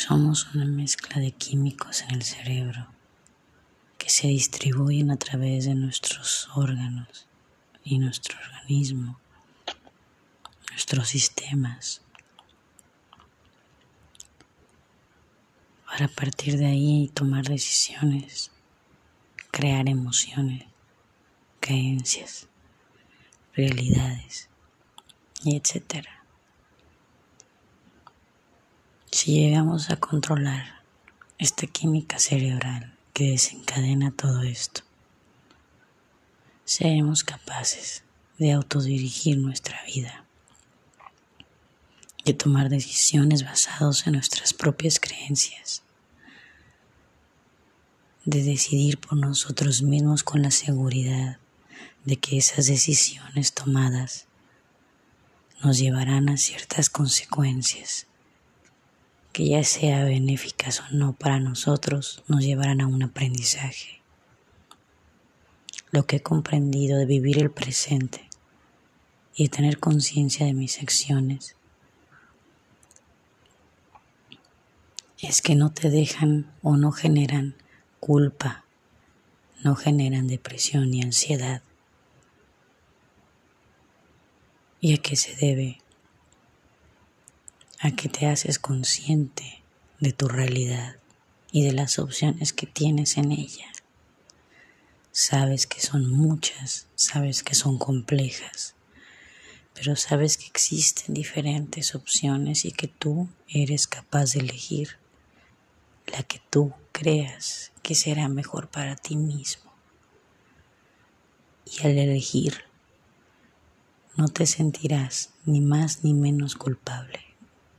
Somos una mezcla de químicos en el cerebro que se distribuyen a través de nuestros órganos y nuestro organismo, nuestros sistemas, para partir de ahí tomar decisiones, crear emociones, creencias, realidades y etcétera. Si llegamos a controlar esta química cerebral que desencadena todo esto, seremos capaces de autodirigir nuestra vida, de tomar decisiones basadas en nuestras propias creencias, de decidir por nosotros mismos con la seguridad de que esas decisiones tomadas nos llevarán a ciertas consecuencias que ya sea benéficas o no para nosotros, nos llevarán a un aprendizaje. Lo que he comprendido de vivir el presente y de tener conciencia de mis acciones es que no te dejan o no generan culpa, no generan depresión ni ansiedad. ¿Y a qué se debe? A que te haces consciente de tu realidad y de las opciones que tienes en ella. Sabes que son muchas, sabes que son complejas, pero sabes que existen diferentes opciones y que tú eres capaz de elegir la que tú creas que será mejor para ti mismo. Y al elegir, no te sentirás ni más ni menos culpable.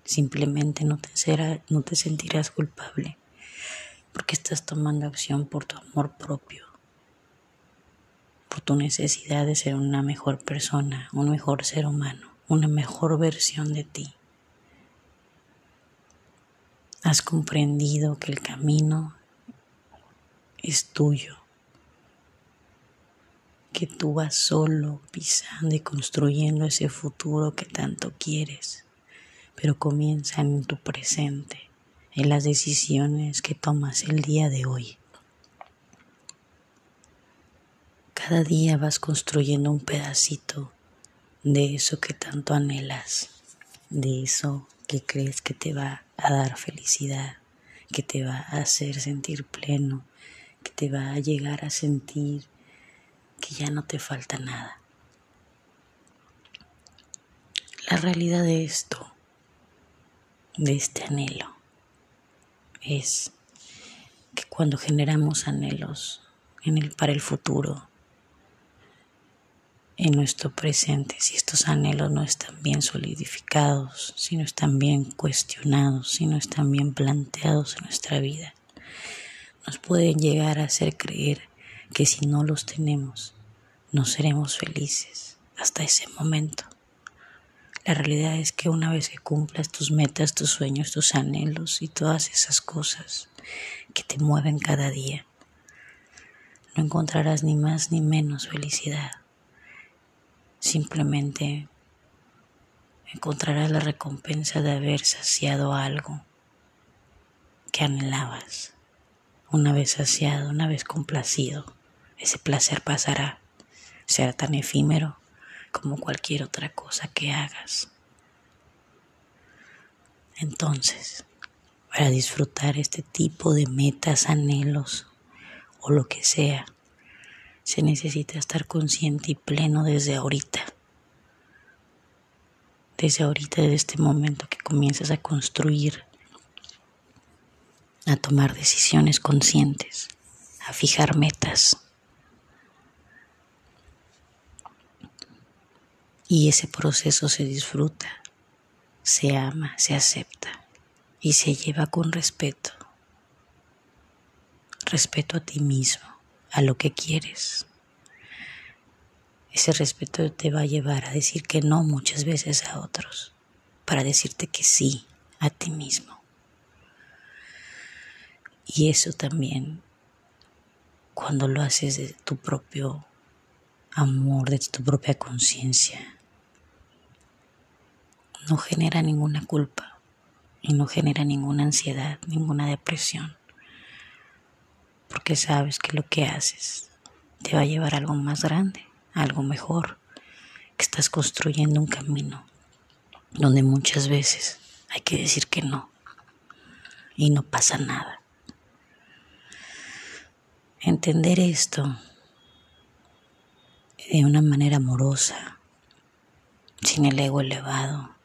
Simplemente no te, no te sentirás culpable porque estás tomando acción por tu amor propio, por tu necesidad de ser una mejor persona, un mejor ser humano, una mejor versión de ti. Has comprendido que el camino es tuyo, que tú vas solo pisando y construyendo ese futuro que tanto quieres pero comienza en tu presente, en las decisiones que tomas el día de hoy. Cada día vas construyendo un pedacito de eso que tanto anhelas, de eso que crees que te va a dar felicidad, que te va a hacer sentir pleno, que te va a llegar a sentir que ya no te falta nada. La realidad de esto de este anhelo es que cuando generamos anhelos en el, para el futuro, en nuestro presente, si estos anhelos no están bien solidificados, si no están bien cuestionados, si no están bien planteados en nuestra vida, nos pueden llegar a hacer creer que si no los tenemos, no seremos felices hasta ese momento. La realidad es que una vez que cumplas tus metas, tus sueños, tus anhelos y todas esas cosas que te mueven cada día, no encontrarás ni más ni menos felicidad. Simplemente encontrarás la recompensa de haber saciado algo que anhelabas. Una vez saciado, una vez complacido, ese placer pasará, será tan efímero como cualquier otra cosa que hagas. Entonces, para disfrutar este tipo de metas, anhelos o lo que sea, se necesita estar consciente y pleno desde ahorita. Desde ahorita, desde este momento que comienzas a construir, a tomar decisiones conscientes, a fijar metas Y ese proceso se disfruta, se ama, se acepta y se lleva con respeto. Respeto a ti mismo, a lo que quieres. Ese respeto te va a llevar a decir que no muchas veces a otros, para decirte que sí a ti mismo. Y eso también, cuando lo haces de tu propio amor, de tu propia conciencia, no genera ninguna culpa, y no genera ninguna ansiedad, ninguna depresión, porque sabes que lo que haces te va a llevar a algo más grande, algo mejor, que estás construyendo un camino donde muchas veces hay que decir que no y no pasa nada. Entender esto de una manera amorosa, sin el ego elevado,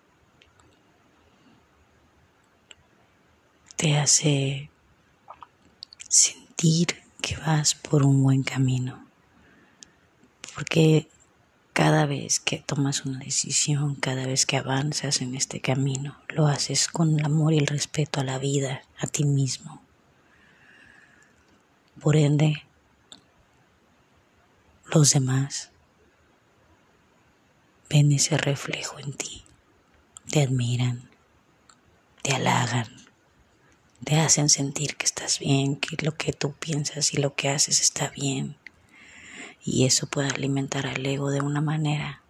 te hace sentir que vas por un buen camino. Porque cada vez que tomas una decisión, cada vez que avanzas en este camino, lo haces con el amor y el respeto a la vida, a ti mismo. Por ende, los demás ven ese reflejo en ti, te admiran, te halagan, te hacen sentir que estás bien, que lo que tú piensas y lo que haces está bien. Y eso puede alimentar al ego de una manera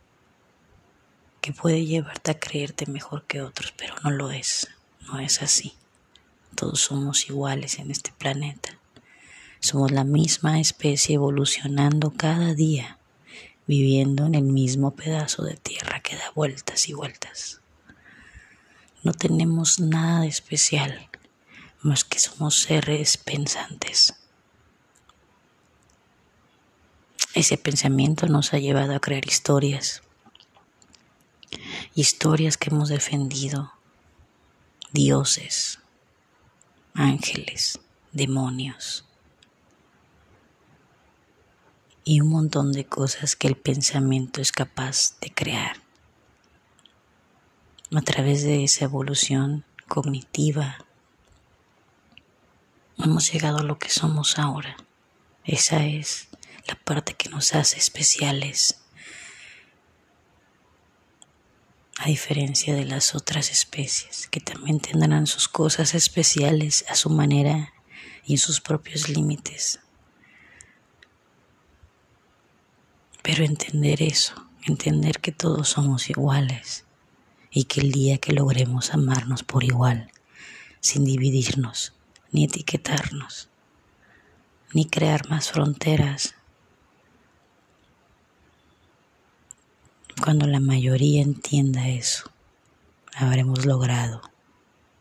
que puede llevarte a creerte mejor que otros, pero no lo es, no es así. Todos somos iguales en este planeta. Somos la misma especie evolucionando cada día, viviendo en el mismo pedazo de tierra que da vueltas y vueltas. No tenemos nada de especial más que somos seres pensantes. Ese pensamiento nos ha llevado a crear historias, historias que hemos defendido, dioses, ángeles, demonios. Y un montón de cosas que el pensamiento es capaz de crear. A través de esa evolución cognitiva, hemos llegado a lo que somos ahora. Esa es la parte que nos hace especiales. A diferencia de las otras especies, que también tendrán sus cosas especiales a su manera y en sus propios límites. Pero entender eso, entender que todos somos iguales y que el día que logremos amarnos por igual, sin dividirnos, ni etiquetarnos, ni crear más fronteras. Cuando la mayoría entienda eso, habremos logrado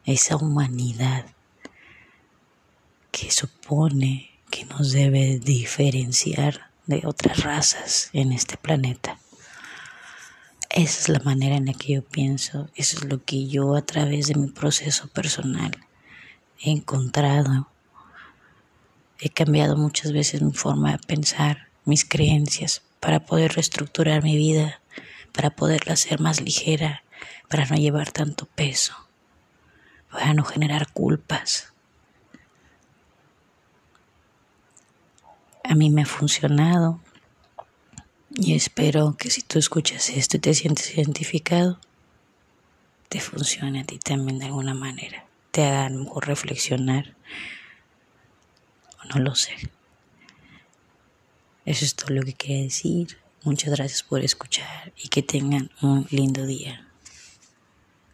esa humanidad que supone que nos debe diferenciar de otras razas en este planeta. Esa es la manera en la que yo pienso, eso es lo que yo a través de mi proceso personal he encontrado. He cambiado muchas veces mi forma de pensar, mis creencias, para poder reestructurar mi vida, para poderla hacer más ligera, para no llevar tanto peso, para no generar culpas. A mí me ha funcionado y espero que si tú escuchas esto y te sientes identificado, te funcione a ti también de alguna manera te haga mejor reflexionar. No lo sé. Eso es todo lo que quería decir. Muchas gracias por escuchar y que tengan un lindo día.